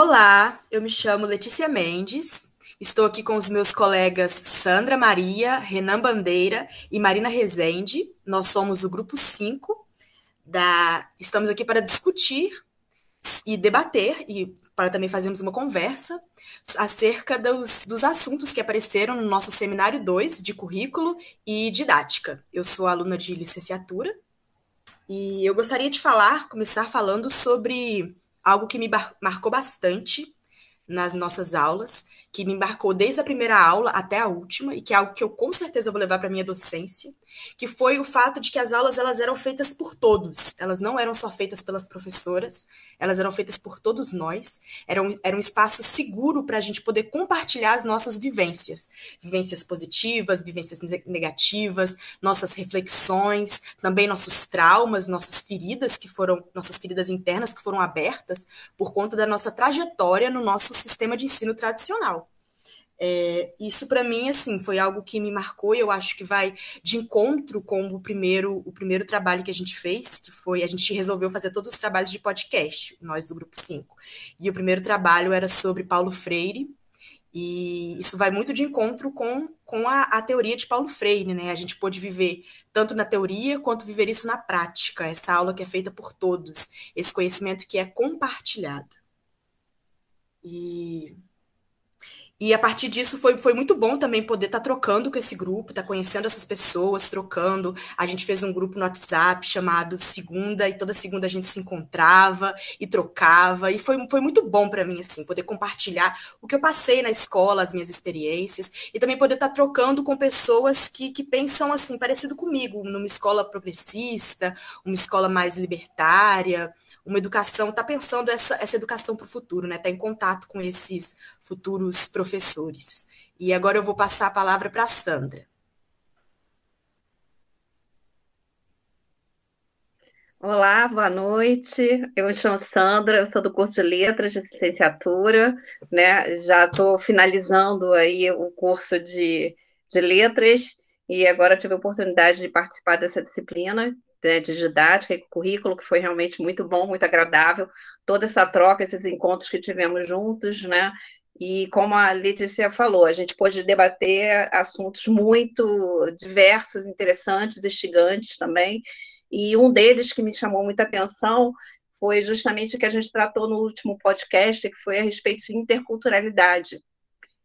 Olá, eu me chamo Letícia Mendes. Estou aqui com os meus colegas Sandra Maria, Renan Bandeira e Marina Rezende. Nós somos o grupo 5 da estamos aqui para discutir e debater e para também fazermos uma conversa acerca dos, dos assuntos que apareceram no nosso seminário 2 de currículo e didática. Eu sou aluna de licenciatura e eu gostaria de falar, começar falando sobre algo que me marcou bastante nas nossas aulas, que me embarcou desde a primeira aula até a última e que é algo que eu com certeza vou levar para minha docência, que foi o fato de que as aulas elas eram feitas por todos. Elas não eram só feitas pelas professoras, elas eram feitas por todos nós. Era um, era um espaço seguro para a gente poder compartilhar as nossas vivências, vivências positivas, vivências negativas, nossas reflexões, também nossos traumas, nossas feridas que foram nossas feridas internas que foram abertas por conta da nossa trajetória no nosso sistema de ensino tradicional. É, isso para mim assim foi algo que me marcou e eu acho que vai de encontro com o primeiro o primeiro trabalho que a gente fez, que foi a gente resolveu fazer todos os trabalhos de podcast, nós do grupo 5. E o primeiro trabalho era sobre Paulo Freire, e isso vai muito de encontro com, com a, a, teoria de Paulo Freire, né? A gente pôde viver tanto na teoria quanto viver isso na prática, essa aula que é feita por todos, esse conhecimento que é compartilhado. E e a partir disso foi, foi muito bom também poder estar tá trocando com esse grupo, estar tá conhecendo essas pessoas, trocando. A gente fez um grupo no WhatsApp chamado Segunda, e toda segunda a gente se encontrava e trocava. E foi, foi muito bom para mim, assim, poder compartilhar o que eu passei na escola, as minhas experiências, e também poder estar tá trocando com pessoas que, que pensam assim, parecido comigo, numa escola progressista, uma escola mais libertária uma educação, está pensando essa, essa educação para o futuro, né? Está em contato com esses futuros professores. E agora eu vou passar a palavra para a Sandra. Olá, boa noite. Eu me chamo Sandra, eu sou do curso de Letras de Licenciatura, né? Já estou finalizando aí o curso de, de Letras e agora tive a oportunidade de participar dessa disciplina, né, de didática e currículo, que foi realmente muito bom, muito agradável, toda essa troca, esses encontros que tivemos juntos, né? E como a Letícia falou, a gente pôde debater assuntos muito diversos, interessantes, instigantes também. E um deles que me chamou muita atenção foi justamente o que a gente tratou no último podcast, que foi a respeito de interculturalidade.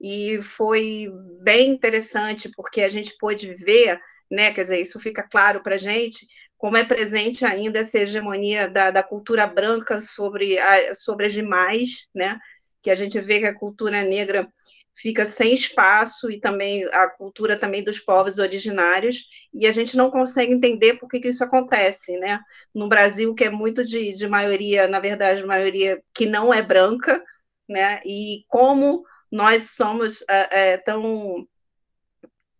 E foi bem interessante, porque a gente pôde ver, né, quer dizer, isso fica claro para a gente, como é presente ainda essa hegemonia da, da cultura branca sobre, a, sobre as demais, né? Que a gente vê que a cultura negra fica sem espaço e também a cultura também dos povos originários e a gente não consegue entender por que, que isso acontece, né? No Brasil que é muito de, de maioria, na verdade, maioria que não é branca, né? E como nós somos é, é, tão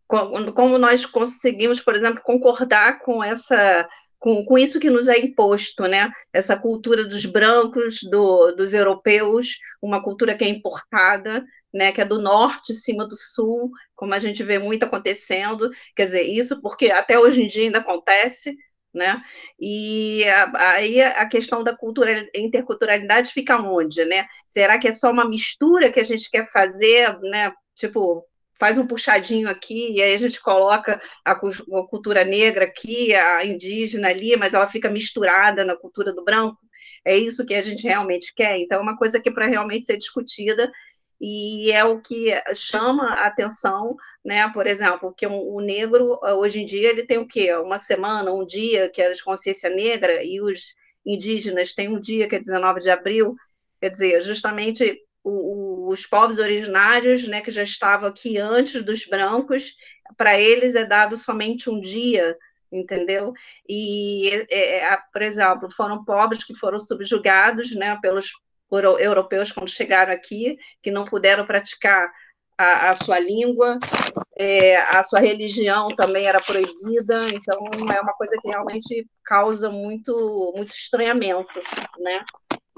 como nós conseguimos, por exemplo, concordar com essa com, com isso que nos é imposto, né? Essa cultura dos brancos, do, dos europeus, uma cultura que é importada, né? Que é do norte, cima do sul, como a gente vê muito acontecendo. Quer dizer, isso porque até hoje em dia ainda acontece, né? E aí a questão da cultura, interculturalidade fica onde, né? Será que é só uma mistura que a gente quer fazer, né? Tipo, faz um puxadinho aqui, e aí a gente coloca a, a, cultura negra aqui, a indígena ali, mas ela fica misturada na cultura do branco. É isso que a gente realmente quer. Então, é uma coisa que é para realmente ser discutida e é o que chama a atenção, né? Por exemplo, que o negro hoje em dia ele tem o quê? Uma semana, um dia que é de consciência negra e os indígenas têm um dia que é 19 de abril. Quer dizer, justamente o, os povos originários, né, que já estavam aqui antes dos brancos, para eles é dado somente um dia, entendeu? E, é, por exemplo, foram povos que foram subjugados, né, pelos europeus quando chegaram aqui, que não puderam praticar a, a sua língua, é, a sua religião também era proibida, então é uma coisa que realmente causa muito, muito estranhamento, né?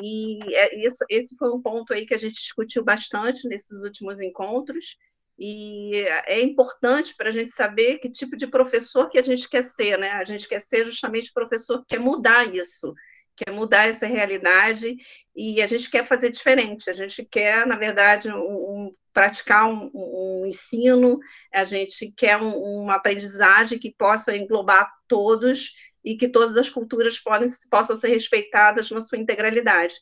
E é, isso, esse foi um ponto aí que a gente discutiu bastante nesses últimos encontros, e é importante para a gente saber que tipo de professor que a gente quer ser, né? A gente quer ser justamente professor que quer mudar isso, quer mudar essa realidade e a gente quer fazer diferente. A gente quer, na verdade, um, um praticar um, um, ensino, a gente quer um, uma aprendizagem que possa englobar todos e que todas as culturas podem, possam ser respeitadas na sua integralidade.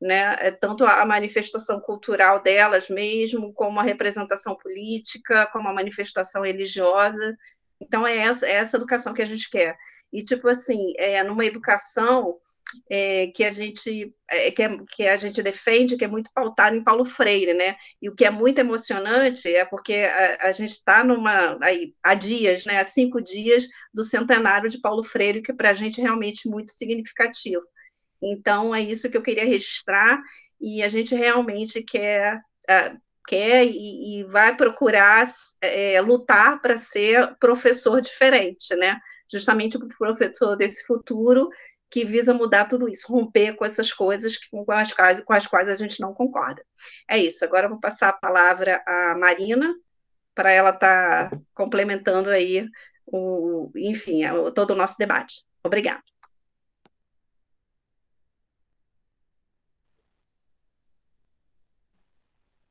Né? É tanto a manifestação cultural delas mesmo, como a representação política, como a manifestação religiosa. Então, é essa, é essa educação que a gente quer. E, tipo assim, é, numa educação é, que a gente é, que, é, que, a gente defende, que é muito pautada em Paulo Freire, né? E o que é muito emocionante é porque a, a gente está numa aí, há dias, né? Há cinco dias do centenário de Paulo Freire, que para a gente é realmente muito significativo. Então é isso que eu queria registrar e a gente realmente quer quer e, e, vai procurar é, lutar para ser professor diferente, né? Justamente o professor desse futuro que visa mudar tudo isso, romper com essas coisas com as, quais, com as quais a gente não concorda. É isso. Agora eu vou passar a palavra à Marina, para ela estar tá complementando aí, o, enfim, todo o nosso debate. Obrigada.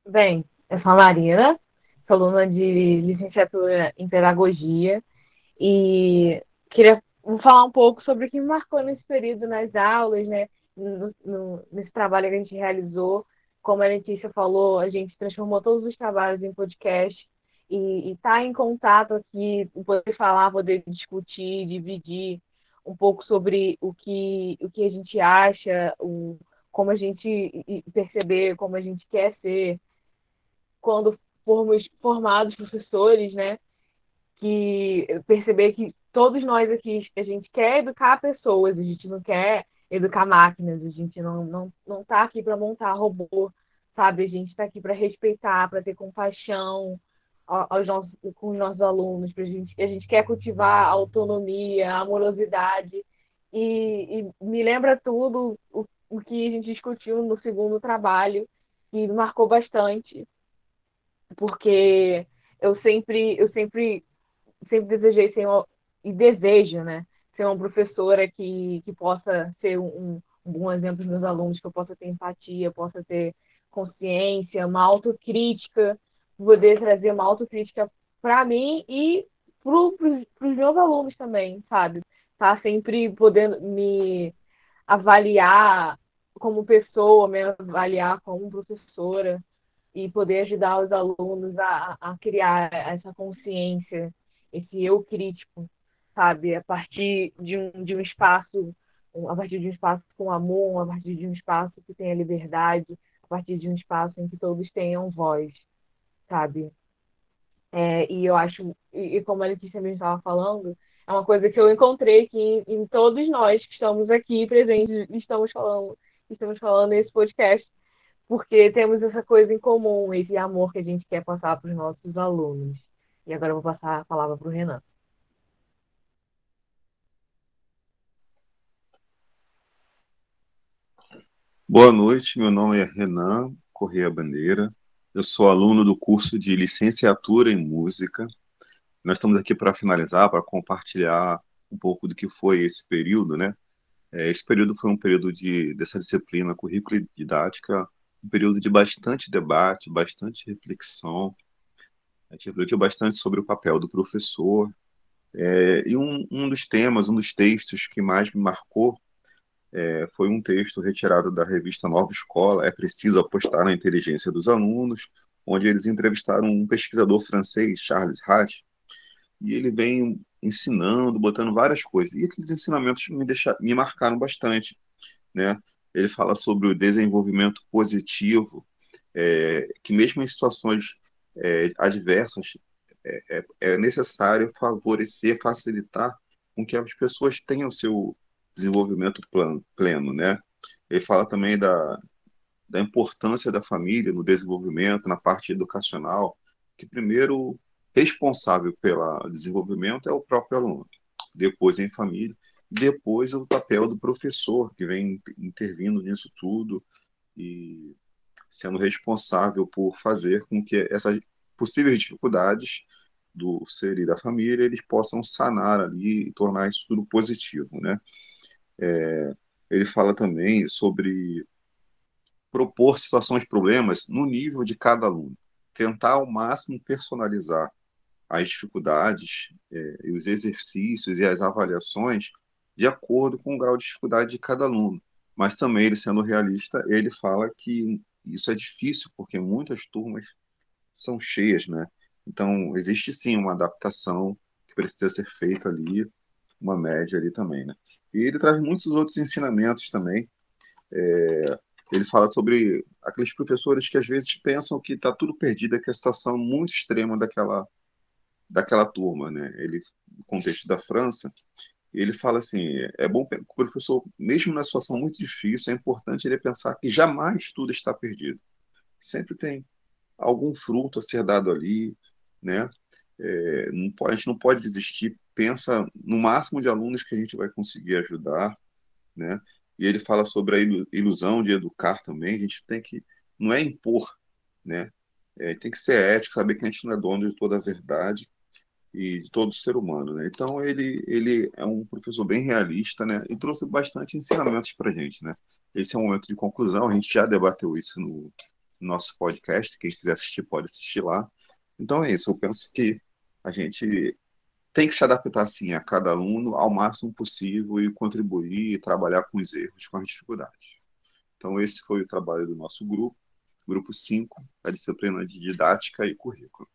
Bem, eu sou a Marina, sou aluna de licenciatura em Pedagogia e queria vou falar um pouco sobre o que me marcou nesse período nas aulas, né? No, no, nesse trabalho que a gente realizou. Como a Letícia falou, a gente transformou todos os trabalhos em podcast e estar tá em contato aqui, poder falar, poder discutir, dividir um pouco sobre o que, o que a gente acha, o, como a gente perceber, como a gente quer ser quando formos formados professores, né? Que perceber que todos nós aqui, a gente quer educar pessoas, a gente não quer educar máquinas, a gente não não não está aqui para montar robô, sabe? A gente está aqui para respeitar, para ter compaixão aos nossos, com os nossos alunos, pra gente, a gente quer cultivar autonomia, amorosidade e, e me lembra tudo o, o que a gente discutiu no segundo trabalho e marcou bastante, porque eu sempre eu sempre sempre desejei ser e desejo, né, ser uma professora que, que possa ser um, um bom exemplo para os meus alunos, que eu possa ter empatia, possa ter consciência, uma autocrítica, poder trazer uma autocrítica para mim e para os meus alunos também, sabe? Tá sempre podendo me avaliar como pessoa, me avaliar como professora e poder ajudar os alunos a, a criar essa consciência, esse eu crítico sabe? A partir de um, de um espaço, a partir de um espaço com amor, a partir de um espaço que tenha liberdade, a partir de um espaço em que todos tenham voz, sabe? É, e eu acho, e, e como a Letícia mesmo estava falando, é uma coisa que eu encontrei que em, em, todos nós que estamos aqui presentes, estamos falando, estamos falando nesse podcast, porque temos essa coisa em comum, esse amor que a gente quer passar para os nossos alunos. E agora eu vou passar a palavra para o Renan. Boa noite, meu nome é Renan Correia Bandeira, eu sou aluno do curso de licenciatura em música. Nós estamos aqui para finalizar, para compartilhar um pouco do que foi esse período, né? É, esse período foi um período de, dessa disciplina currículo e didática, um período de bastante debate, bastante reflexão. A gente refletiu bastante sobre o papel do professor. É, e um, um dos temas, um dos textos que mais me marcou é, foi um texto retirado da revista Nova Escola, É Preciso Apostar na Inteligência dos Alunos, onde eles entrevistaram um pesquisador francês, Charles Hatt, e ele vem ensinando, botando várias coisas. E aqueles ensinamentos me, deixaram, me marcaram bastante. Né? Ele fala sobre o desenvolvimento positivo, é, que mesmo em situações é, adversas, é, é, é necessário favorecer, facilitar com que as pessoas tenham seu desenvolvimento pleno, né? Ele fala também da, da importância da família no desenvolvimento, na parte educacional, que primeiro responsável pelo desenvolvimento é o próprio aluno, depois em família, depois o papel do professor, que vem intervindo nisso tudo e sendo responsável por fazer com que essas possíveis dificuldades do ser e da família eles possam sanar ali e tornar isso tudo positivo, né? É, ele fala também sobre propor situações, problemas no nível de cada aluno, tentar ao máximo personalizar as dificuldades é, e os exercícios e as avaliações de acordo com o grau de dificuldade de cada aluno. Mas também, ele sendo realista, ele fala que isso é difícil, porque muitas turmas são cheias, né? Então, existe sim uma adaptação que precisa ser feita ali, uma média ali também, né? E ele traz muitos outros ensinamentos também. É, ele fala sobre aqueles professores que às vezes pensam que está tudo perdido, que a situação é muito extrema daquela daquela turma, né? Ele, no contexto da França, ele fala assim, é bom que o professor, mesmo na situação muito difícil, é importante ele pensar que jamais tudo está perdido. Sempre tem algum fruto a ser dado ali, né? É, não a gente não pode desistir, pensa no máximo de alunos que a gente vai conseguir ajudar, né? E ele fala sobre a ilusão de educar também, a gente tem que, não é impor, né? É, tem que ser ético, saber que a gente não é dono de toda a verdade, e de todo ser humano, né? Então ele ele é um professor bem realista, né? E trouxe bastante ensinamentos para gente, né? Esse é um momento de conclusão. A gente já debateu isso no nosso podcast. Quem quiser assistir pode assistir lá. Então é isso. Eu penso que a gente tem que se adaptar assim a cada aluno ao máximo possível e contribuir e trabalhar com os erros, com as dificuldades. Então esse foi o trabalho do nosso grupo, grupo 5, a disciplina de didática e currículo.